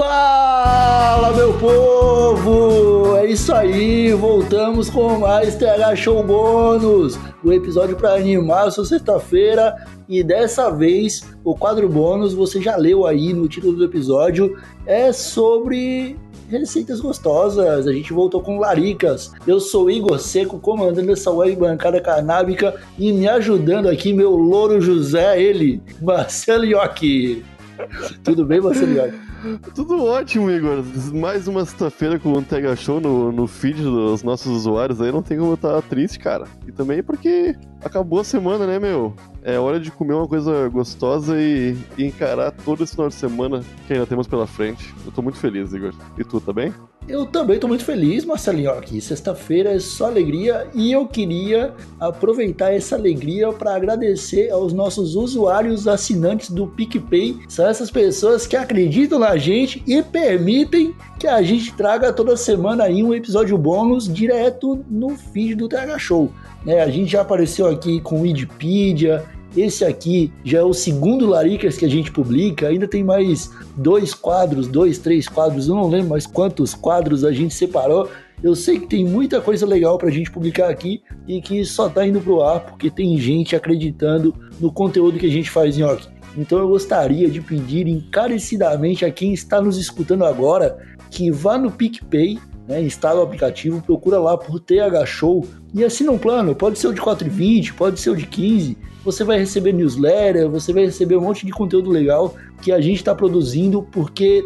Fala, meu povo! É isso aí, voltamos com mais TH Show Bônus, o episódio para animar a sua sexta-feira. E dessa vez, o quadro bônus, você já leu aí no título do episódio, é sobre receitas gostosas. A gente voltou com laricas. Eu sou Igor Seco, comandando essa web bancada canábica e me ajudando aqui, meu louro José, ele, Marcelo Iocchi. Tudo bem, Marcelo Iocchi? Tudo ótimo, Igor. Mais uma sexta-feira com o Tega Show no, no feed dos nossos usuários aí, não tem como estar triste, cara. E também porque acabou a semana, né, meu? É hora de comer uma coisa gostosa e, e, encarar todo esse final de semana que ainda temos pela frente. Eu tô muito feliz, Igor. E tu, tá bem? Eu também tô muito feliz, Marcelinho. Aqui, sexta-feira é só alegria e eu queria aproveitar essa alegria para agradecer aos nossos usuários assinantes do PicPay. São essas pessoas que acreditam na gente e permitem que a gente traga toda semana aí um episódio bônus direto no feed do TH Show. É, a gente já apareceu aqui com Wikipedia, esse aqui já é o segundo Laricas que a gente publica. Ainda tem mais dois quadros, dois, três quadros, eu não lembro mais quantos quadros a gente separou. Eu sei que tem muita coisa legal pra gente publicar aqui e que só tá indo pro ar porque tem gente acreditando no conteúdo que a gente faz em Ock. Então eu gostaria de pedir encarecidamente a quem está nos escutando agora que vá no PicPay né, instala o aplicativo, procura lá por TH Show e assina um plano. Pode ser o de 4,20, pode ser o de 15. Você vai receber newsletter, você vai receber um monte de conteúdo legal que a gente está produzindo, porque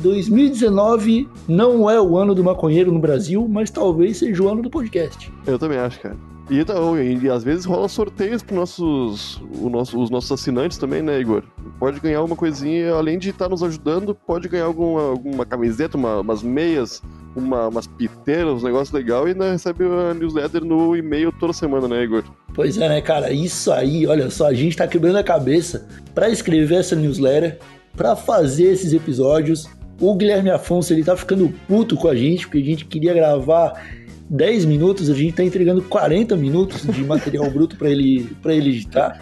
2019 não é o ano do maconheiro no Brasil, mas talvez seja o ano do podcast. Eu também acho, cara. E, então, e, às vezes rola sorteios para nossos, nosso, os nossos assinantes também, né, Igor? Pode ganhar uma coisinha, além de estar tá nos ajudando, pode ganhar alguma, alguma camiseta, uma, umas meias, uma, umas piteiras, um negócio legal e ainda recebe a newsletter no e-mail toda semana, né, Igor? Pois é, né, cara? Isso aí, olha só, a gente tá quebrando a cabeça para escrever essa newsletter, para fazer esses episódios. O Guilherme Afonso, ele tá ficando puto com a gente, porque a gente queria gravar 10 minutos, a gente tá entregando 40 minutos de material bruto para ele, pra ele editar.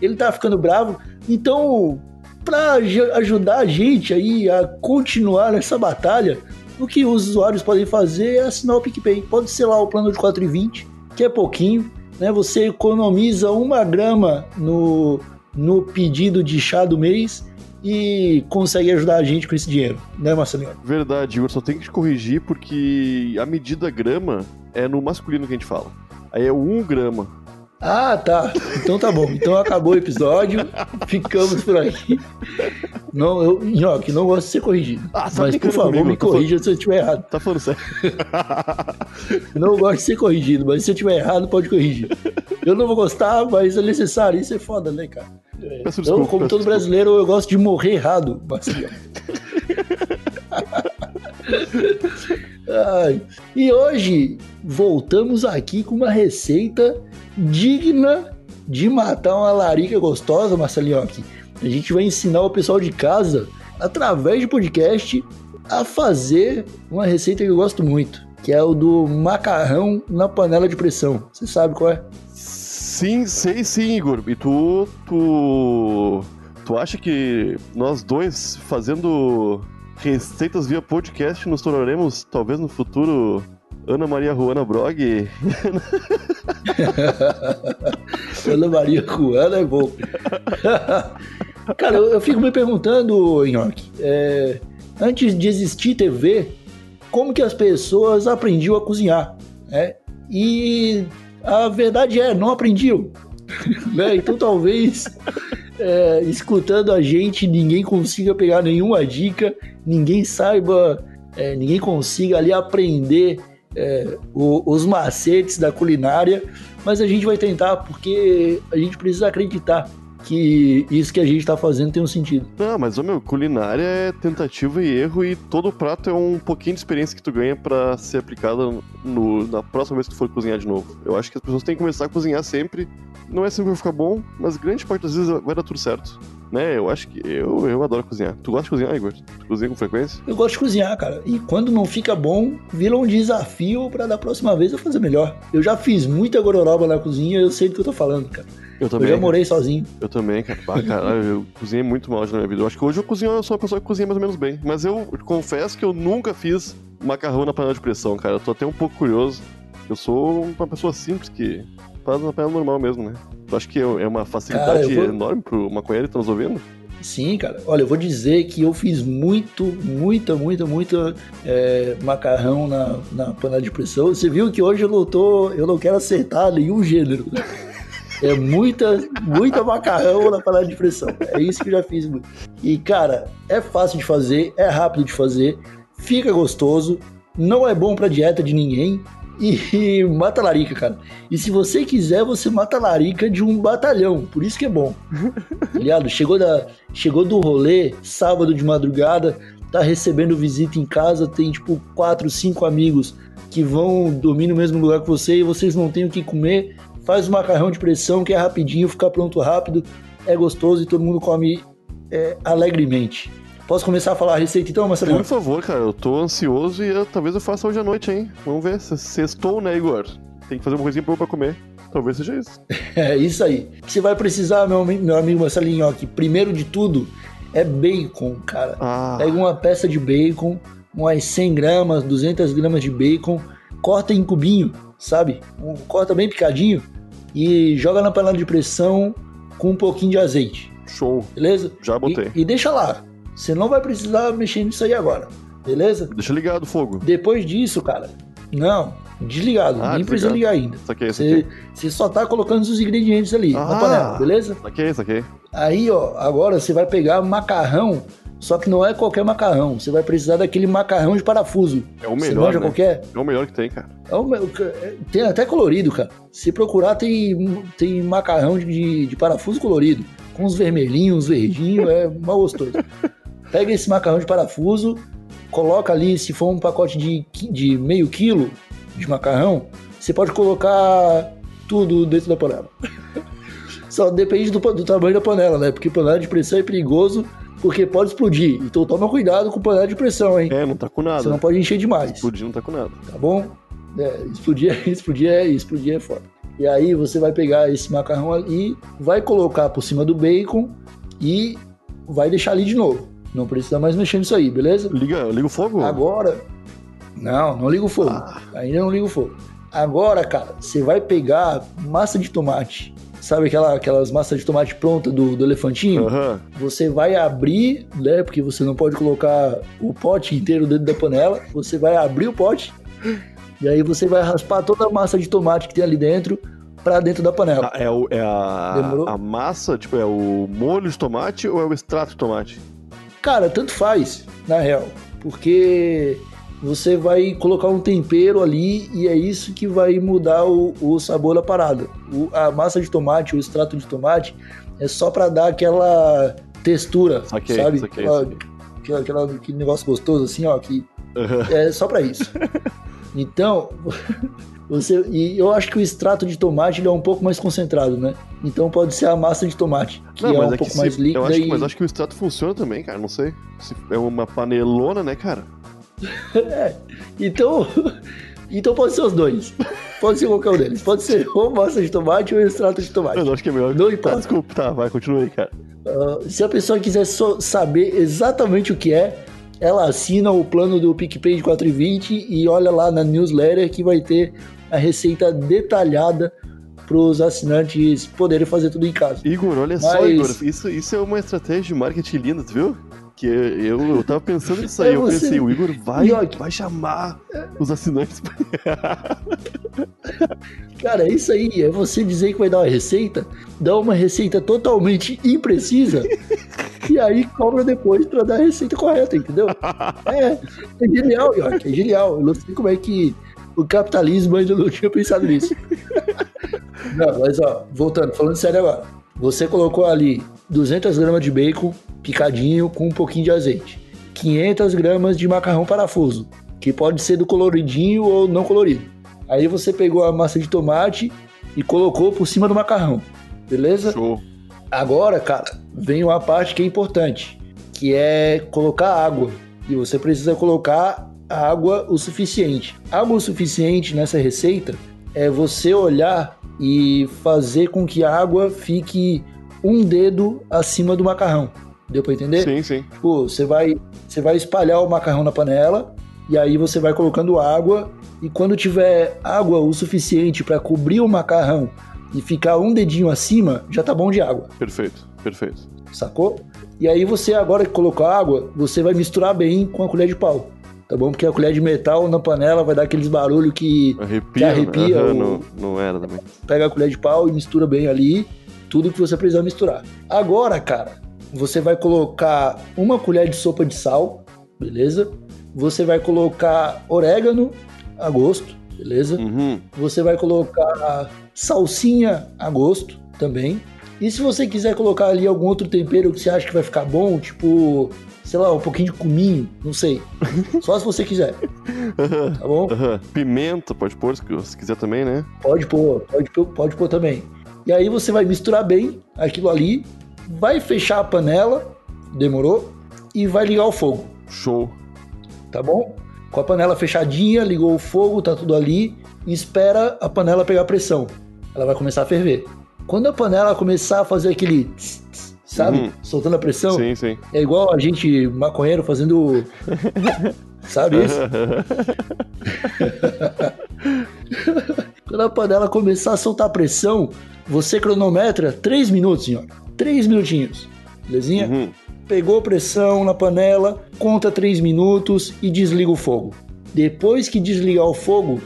Ele tá ficando bravo. Então, para ajudar a gente aí a continuar nessa batalha, o que os usuários podem fazer é assinar o PicPay. Pode ser lá o plano de 4,20, que é pouquinho, né? Você economiza uma grama no, no pedido de chá do mês e consegue ajudar a gente com esse dinheiro, né, Marcelinho? Verdade, eu só tenho que te corrigir porque a medida grama é no masculino que a gente fala. Aí é um grama. Ah, tá. Então tá bom. Então acabou o episódio. Ficamos por aqui. Não, eu, Nhoque, não gosto de ser corrigido. Ah, mas por favor, comigo, me tá corrija se eu estiver errado. Tá falando sério. não gosto de ser corrigido, mas se eu estiver errado, pode corrigir. Eu não vou gostar, mas é necessário. Isso é foda, né, cara? É. Peço então, desculpa, como todo desculpa. brasileiro, eu gosto de morrer errado, Marcelo. Ai. E hoje voltamos aqui com uma receita digna de matar uma larica gostosa, Marcelinho. Aqui. A gente vai ensinar o pessoal de casa, através de podcast, a fazer uma receita que eu gosto muito, que é o do macarrão na panela de pressão. Você sabe qual é? Sim, sei sim, Igor. E tu, tu, tu acha que nós dois fazendo receitas via podcast nos tornaremos, talvez no futuro, Ana Maria Juana Brog? Ana Maria Juana é bom. Cara, eu, eu, fico me perguntando, Nhoque, é, antes de existir TV, como que as pessoas aprendiam a cozinhar? Né? E a verdade é, não aprendiam. né? Então talvez é, escutando a gente ninguém consiga pegar nenhuma dica, ninguém saiba, é, ninguém consiga ali aprender é, o, os macetes da culinária, mas a gente vai tentar porque a gente precisa acreditar que isso que a gente tá fazendo tem um sentido. Não, mas, ô meu, culinária é tentativa e erro e todo prato é um pouquinho de experiência que tu ganha para ser aplicada no, na próxima vez que tu for cozinhar de novo. Eu acho que as pessoas têm que começar a cozinhar sempre. Não é sempre que vai ficar bom, mas grande parte das vezes vai dar tudo certo. Né, eu acho que eu, eu adoro cozinhar. Tu gosta de cozinhar, Igor? Tu cozinha com frequência? Eu gosto de cozinhar, cara. E quando não fica bom, vira um desafio para da próxima vez eu fazer melhor. Eu já fiz muita gororoba na cozinha, eu sei do que eu tô falando, cara. Eu também. Eu já morei sozinho. Eu também, cara. Ah, caralho, eu cozinhei muito mal na minha vida. Eu acho que hoje eu cozinho, eu sou uma pessoa que cozinha mais ou menos bem. Mas eu confesso que eu nunca fiz macarrão na panela de pressão, cara. Eu tô até um pouco curioso. Eu sou uma pessoa simples que faz na panela normal mesmo, né? Tu acha que é uma facilidade Cara, vou- enorme pro maconheiro que tá nos ouvindo? Sim, cara. Olha, eu vou dizer que eu fiz muito, muita, muita, muita é, macarrão na, na panela de pressão. Você viu que hoje eu não tô, eu não quero acertar nenhum gênero. né? É muita, muita macarrão na panela de pressão. É isso que eu já fiz muito. E, cara, é fácil de fazer, é rápido de fazer, fica gostoso, não é bom pra dieta de ninguém. E, mata a larica, cara. E se você quiser, você mata larica de um batalhão. Por isso que é bom. Tá ligado? Chegou, da, chegou do rolê, sábado de madrugada, tá recebendo visita em casa, tem tipo quatro, cinco amigos que vão dormir no mesmo lugar que você e vocês não têm o que comer. Faz o macarrão de pressão que é rapidinho, fica pronto rápido, é gostoso e todo mundo come é, alegremente. Posso começar a falar a receita então, Marcelo? Por favor, cara, eu tô ansioso e eu- talvez eu faça hoje à noite, hein? Vamos ver. Se- Sextou, né, Igor? Tem que fazer uma coisinha boa pra comer. Talvez seja isso. É isso aí. O que você vai precisar, meu, meu amigo Marcelinho, que primeiro de tudo é bacon, cara. Ah, Pega uma peça de bacon, umas 100 gramas, 200 gramas de bacon, corta em cubinho, sabe? Um- corta bem picadinho e joga na panela de pressão com um pouquinho de azeite, show. beleza? Já botei. E, e deixa lá. Você não vai precisar mexer nisso aí agora, beleza? Deixa ligado o fogo. Depois disso, cara, não, desligado, Ah, nem precisa ligar ainda. Saquei, saquei. você só tá colocando os ingredientes ali na Ah. panela, beleza? Saquei, saquei. Aí, ó, agora você vai pegar macarrão, só que não é qualquer macarrão. Você vai precisar daquele macarrão de parafuso. É o Você melhor, manja né? qualquer? É o melhor que tem, cara. É o é- tem até colorido, cara. Se procurar, tem, tem macarrão de, de parafuso colorido. Com uns vermelhinhos, uns verdinhos, é mal gostoso. Pega esse macarrão de parafuso, coloca ali, se for um pacote de, de meio quilo de macarrão, você pode colocar tudo dentro da panela. Só depende do, do tamanho da panela, né? Porque panela de pressão é perigoso, porque pode explodir. Então toma cuidado com panela de pressão, hein? É, não tá com nada. Você não pode encher demais Explodir não tá com nada. tá bom? É, explodir, explodir, é, explodir é foda. E aí você vai pegar esse macarrão ali, vai colocar por cima do bacon e vai deixar ali de novo. Não precisa mais mexer nisso aí, beleza? Liga, liga o fogo? Agora. Não, não liga o fogo. Ah. Ainda não liga o fogo. Agora, cara, você vai pegar massa de tomate. Sabe aquela, aquelas massas de tomate pronta do, do elefantinho? Aham. Você vai abrir, né? Porque você não pode colocar o pote inteiro dentro da panela. Você vai abrir o pote e aí você vai raspar toda a massa de tomate que tem ali dentro pra dentro da panela. Ah, É, o, é a, Demorou? a massa, tipo, é o molho de tomate ou é o extrato de tomate? Cara, tanto faz, na real, porque você vai colocar um tempero ali e é isso que vai mudar o, o sabor da parada. O- a massa de tomate, o extrato de tomate, é só pra dar aquela textura, Saquei, sabe? saquei, aquela, aquela- aquela- aquele negócio gostoso assim, ó, que Aham. É só pra isso. Então, você e eu acho que o extrato de tomate ele é um pouco mais concentrado, né? Então pode ser a massa de tomate, que Não, é um é pouco se- mais eu líquida acho, que- e Mas acho que o extrato funciona também, cara. Não sei. Se é uma panelona, né, cara? Então então pode ser os dois. Pode ser qualquer um deles. Pode ser ou massa de tomate ou extrato de tomate. Eu acho que é melhor. Não Tá, importa. desculpa, tá, vai, continua aí, cara. Ah, se a pessoa quiser só saber exatamente o que é, ela assina o plano do PicPay de 4,20 e olha lá na newsletter que vai ter a receita detalhada para os assinantes poderem fazer tudo em casa. Igor, olha só, Mas- Igor. Isso, isso é uma estratégia de marketing linda, tu viu? Que eu, eu tava pensando nisso aí. É eu você- pensei, o Igor vai, vai chamar os assinantes. Cara, é isso aí. É você dizer que vai dar uma receita, dar uma receita totalmente imprecisa e aí cobra depois para dar a receita correta, entendeu? É, é genial, York, é genial. Eu não sei como é que o capitalismo ainda não tinha pensado nisso. Não, mas ó, voltando, falando sério agora. Você colocou ali 200 gramas de bacon picadinho com um pouquinho de azeite. 500 gramas de macarrão parafuso, que pode ser do coloridinho ou não colorido. Aí você pegou a massa de tomate e colocou por cima do macarrão, beleza? Show. Agora, cara, vem uma parte que é importante, que é colocar água. E você precisa colocar água o suficiente. Água o suficiente nessa receita é você olhar e fazer com que a água fique um dedo acima do macarrão. Deu pra entender? Sim, sim. Tipo, você vai, você vai espalhar o macarrão na panela e aí você vai colocando água e quando tiver água o suficiente para cobrir o macarrão e ficar um dedinho acima, já tá bom de água. Perfeito, perfeito. Sacou? E aí você, agora que colocou água, você vai misturar bem com a colher de pau. Tá bom? Porque a colher de metal na panela vai dar aqueles barulhos que, Arrepia, que arrepia. Aham, o- não, não era também. Pega a colher de pau e mistura bem ali tudo que você precisa misturar. Agora, cara, você vai colocar uma colher de sopa de sal, beleza? Você vai colocar orégano a gosto, beleza? Uhum. Você vai colocar salsinha a gosto também. E se você quiser colocar ali algum outro tempero que você acha que vai ficar bom, tipo, sei lá, um pouquinho de cominho, não sei. Só se você quiser, tá bom? Aham. Pimenta, pode pôr se se quiser também, né? Pode pôr, pode pôr, pode pôr também. E aí você vai misturar bem aquilo ali, vai fechar a panela, demorou? E vai ligar o fogo, Show. tá bom? Com a panela fechadinha, ligou o fogo, tá tudo ali, e espera a panela pegar pressão. Ela vai começar a ferver. Quando a panela começar a fazer aquele, tss, tss, sabe, Uhum. soltando a pressão, Sim, sim. é igual a gente maconheiro fazendo, sabe isso? Quando a panela começar a soltar pressão, você cronometra 3 minutos, senhor. 3 minutinhos. Belezinha? Uhum. Pegou pressão na panela, conta 3 minutos e desliga o fogo. Depois que desligar o fogo,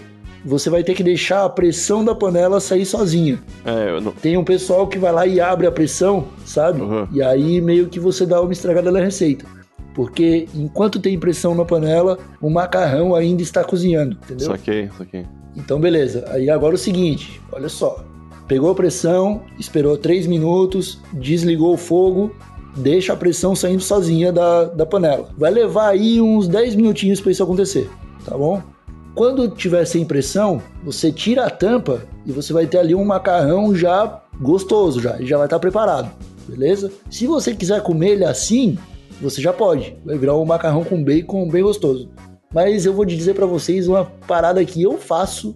você vai ter que deixar a pressão da panela sair sozinha. É, eu não... Tem um pessoal que vai lá e abre a pressão, sabe? Uhum. E aí meio que você dá uma estragada na receita. Porque enquanto tem pressão na panela, o macarrão ainda está cozinhando, entendeu? saquei, saquei. Então, beleza. Aí agora o seguinte, olha só. Pegou a pressão, esperou 3 minutos, desligou o fogo, deixa a pressão saindo sozinha da, da panela. Vai levar aí uns 10 minutinhos para isso acontecer, tá bom? Quando tiver sem pressão, você tira a tampa e você vai ter ali um macarrão já gostoso, já, já vai estar preparado, beleza? Se você quiser comer ele assim, você já pode. Vai virar um macarrão com bacon bem gostoso. Mas eu vou dizer pra vocês uma parada que eu faço,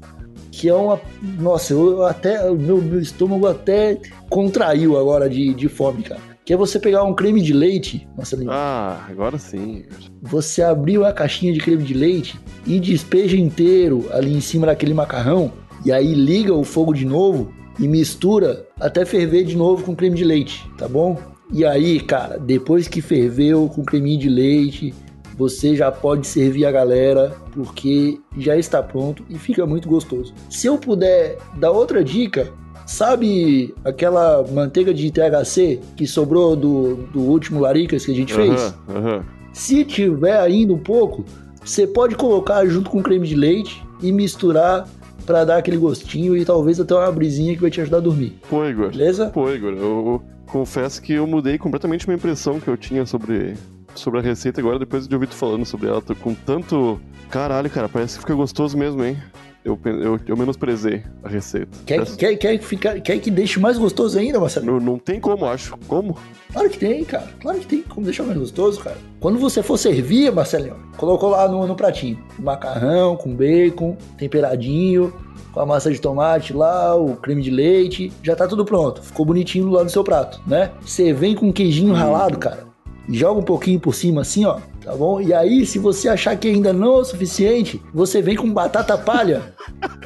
que é uma. Nossa, eu até. o Meu, meu estômago até contraiu agora de, de fome, cara. Que é você pegar um creme de leite, Marcelinho. Ah, agora sim. Você abrir uma caixinha de creme de leite e despeja inteiro ali em cima daquele macarrão. E aí liga o fogo de novo e mistura até ferver de novo com creme de leite, tá bom? E aí, cara, depois que ferveu com creminho de leite, você já pode servir a galera, porque já está pronto e fica muito gostoso. Se eu puder dar outra dica, sabe aquela manteiga de THC que sobrou do, do último Laricas que a gente fez? Aham. Se tiver ainda um pouco, você pode colocar junto com creme de leite e misturar para dar aquele gostinho e talvez até uma brisinha que vai te ajudar a dormir. Pô, Igor. Beleza? Pô, Igor, eu confesso que eu mudei completamente minha impressão que eu tinha sobre, sobre a receita agora, depois de ouvir tu falando sobre ela. Tô com tanto. Caralho, cara, parece que fica gostoso mesmo, hein? Eu, eu, eu menosprezei a receita. Quer, Parece- quer, quer, ficar, quer que deixe mais gostoso ainda, Marcelo? Não, não tem como, acho. Como? Claro que tem, cara. Claro que tem como deixar mais gostoso, cara. Quando você for servir, Marcelinho, colocou lá no, no pratinho. Macarrão com bacon, temperadinho, com a massa de tomate lá, o creme de leite. Já tá tudo pronto. Ficou bonitinho lá no seu prato, né? Você vem com queijinho ralado, cara. Joga um pouquinho por cima assim, ó. Tá bom? E aí, se você achar que ainda não é o suficiente, você vem com batata palha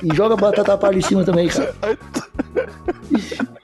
e joga batata palha em cima também, cara.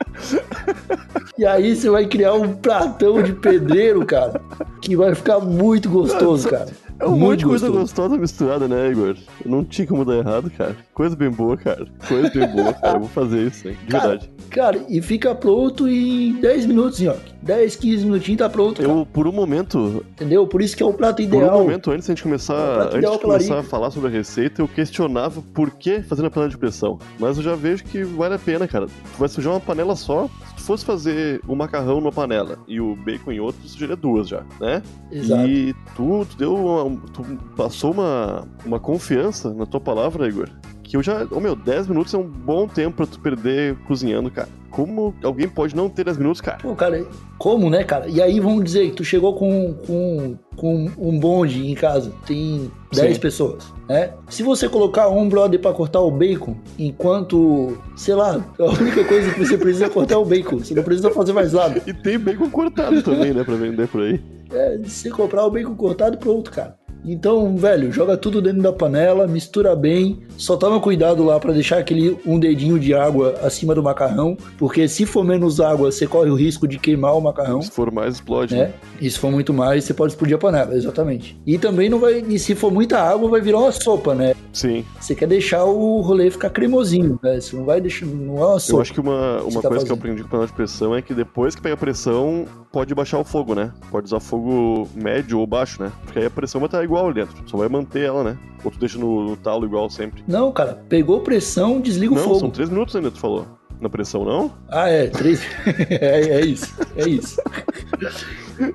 E aí você vai criar um pratão de pedreiro, cara, que vai ficar muito gostoso, cara. É um monte de coisa gostosa misturada, né, Igor? Não tinha como dar errado, cara. Coisa bem boa, cara. Coisa bem boa, cara. Eu vou fazer isso, hein? De Cara, verdade. Cara, e fica pronto em 10 minutos, ó. 10, 15 minutinhos tá pronto, cara. Eu, por um momento, Entendeu? Por isso que é o prato por ideal. um momento, antes de a gente É começar, prato antes de começar a falar sobre a receita, eu questionava por que fazer na panela de pressão. Mas eu já vejo que vale a pena, cara. Tu vai sujar uma panela só. Se tu fosse fazer o macarrão numa panela e o bacon em outra, tu sujaria duas já, né? Exato. E tu, tu deu uma, tu passou uma, uma confiança na tua palavra, Igor, que eu já. Ô meu, 10 minutos é um bom tempo pra tu perder cozinhando, cara. Como alguém pode não ter 10 minutos, cara? Pô, cara, como, né, cara? E aí vamos dizer que tu chegou com, com, com um bonde em casa, tem 10 Sim. pessoas, né? Se você colocar um brother pra cortar o bacon, enquanto, sei lá, a única coisa que você precisa é cortar o bacon, você não precisa fazer mais nada. E tem bacon cortado também, né? Pra vender por aí. É, se comprar o bacon cortado, pronto, cara. Então, velho, joga tudo dentro da panela, mistura bem, só toma cuidado lá pra deixar aquele um dedinho de água acima do macarrão, porque se for menos água, você corre o risco de queimar o macarrão. Se for mais, explode. né? E se for muito mais, você pode explodir a panela, exatamente. E também não vai. E se for muita água, vai virar uma sopa, né? Sim. Você quer deixar o rolê ficar cremosinho, né? Você não vai deixar. Não é uma Eu sopa. acho que uma, uma tá coisa que eu aprendi com panela de pressão é que depois que pega a pressão, pode baixar o fogo, né? Pode usar fogo médio ou baixo, né? Porque aí a pressão vai estar igual ali dentro. Só vai manter ela, né? Ou tu deixa no, no talo igual sempre. Não, cara, pegou pressão, desliga o não, fogo. são três minutos ainda, tu falou. Na pressão, não? Ah, é, três. é, é isso, é isso.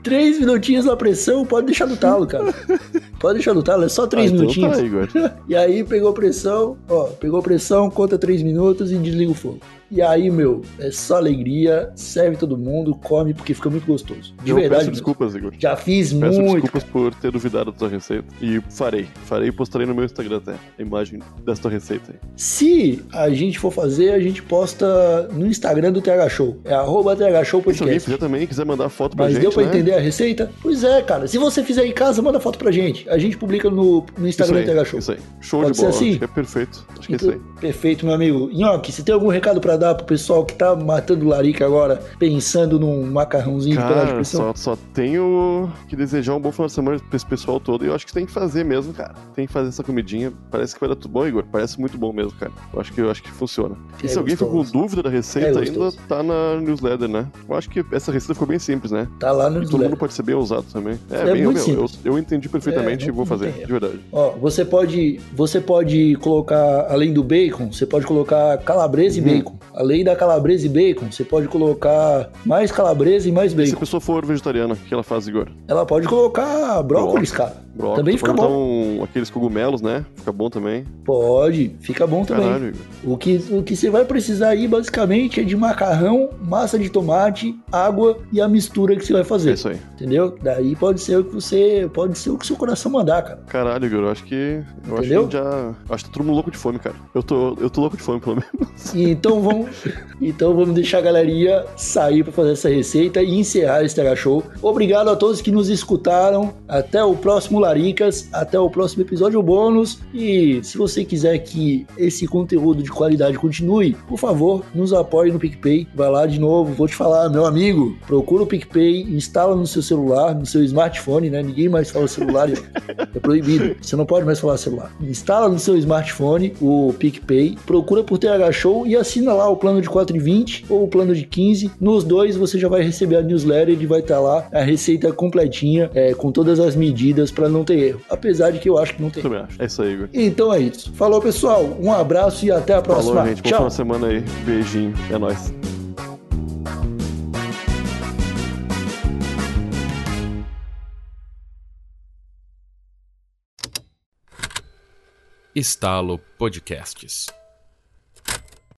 três minutinhos na pressão, pode deixar no talo, cara. Pode deixar no talo, é só três ah, então minutinhos. Tá, Igor. E aí pegou pressão, ó, pegou pressão, conta três minutos e desliga o fogo. E aí, meu, é só alegria, serve todo mundo, come porque fica muito gostoso. De eu verdade. peço desculpas, Igor. Já fiz Peço muito. desculpas por ter duvidado da tua receita. E farei. Farei e postarei no meu Instagram até a imagem dessa tua receita aí. Se a gente for fazer, a gente posta no Instagram do TH Show. É arroba TH Show E se alguém Podcast. fizer também quiser mandar foto pra Mas gente, deu pra né? entender a receita? Pois é, cara. Se você fizer em casa, manda foto pra gente. A gente publica no, no Instagram aí, do TH Show. isso aí. Show Pode de bola. assim? Acho que é perfeito. Acho que é isso aí. Perfeito, meu amigo. Nhoque, você tem algum recado pra dar pro pessoal que tá matando larica agora, pensando num macarrãozinho de panela de Cara, pressão? só, só tenho que desejar um bom final de semana pra esse pessoal todo. E eu acho que tem que fazer mesmo, cara. Tem que fazer essa comidinha. Parece que vai dar tudo bom, Igor. Parece muito bom mesmo, cara. Eu acho que, eu acho que funciona. E É se alguém ficou com dúvida da receita, É ainda tá na newsletter, né? Eu acho que essa receita ficou bem simples, né? Tá lá no E todo newsletter. mundo pode ser bem ousado também. É, É bem, muito meu, eu, simples. eu entendi perfeitamente É, e vou fazer, de verdade. Ó, você pode, você pode colocar, além do bacon, você pode colocar calabresa Uhum. e bacon. Além da calabresa e bacon, você pode colocar mais calabresa e mais E se a bacon. pessoa for vegetariana, o que ela faz, Igor? Ela pode colocar brócolis, cara. Brócolis, Também fica pode botar bom. Um, aqueles cogumelos, né? Fica bom também. Pode, fica bom também. Caralho, Igor. O que, o que você vai precisar aí, basicamente, é de macarrão, massa de tomate, água e a mistura que você vai É fazer. isso aí. Entendeu? Daí pode ser o que você. Pode ser o que seu coração mandar, cara. Caralho, Igor, eu acho que. Eu Entendeu? acho que já. Acho que tá todo mundo louco de fome, cara. Eu tô, eu tô louco de fome, pelo menos. Então vamos, então vamos deixar a galeria sair para fazer essa receita e encerrar esse TH Show. Obrigado a todos que nos escutaram. Até o próximo Laricas, até o próximo episódio bônus. E se você quiser que esse conteúdo de qualidade continue, por favor, nos apoie no PicPay. Vai lá de novo, vou te falar, meu amigo, procura o PicPay, instala no seu celular, no seu smartphone, né? Ninguém mais fala celular, é proibido. Você não pode mais falar celular. Instala no seu smartphone o PicPay, procura por TH Show e assina lá o plano de 4,20 ou o plano de 15. Nos dois você já vai receber a newsletter e vai estar lá a receita completinha, é, com todas as medidas para não ter erro. Apesar de que eu acho que não tem. Também acho. É isso aí, Igor. Então é isso. Falou, pessoal. Um abraço e até a próxima. Falou, gente. Tchau. de semana aí. Beijinho. É nóis. Estalo Podcasts.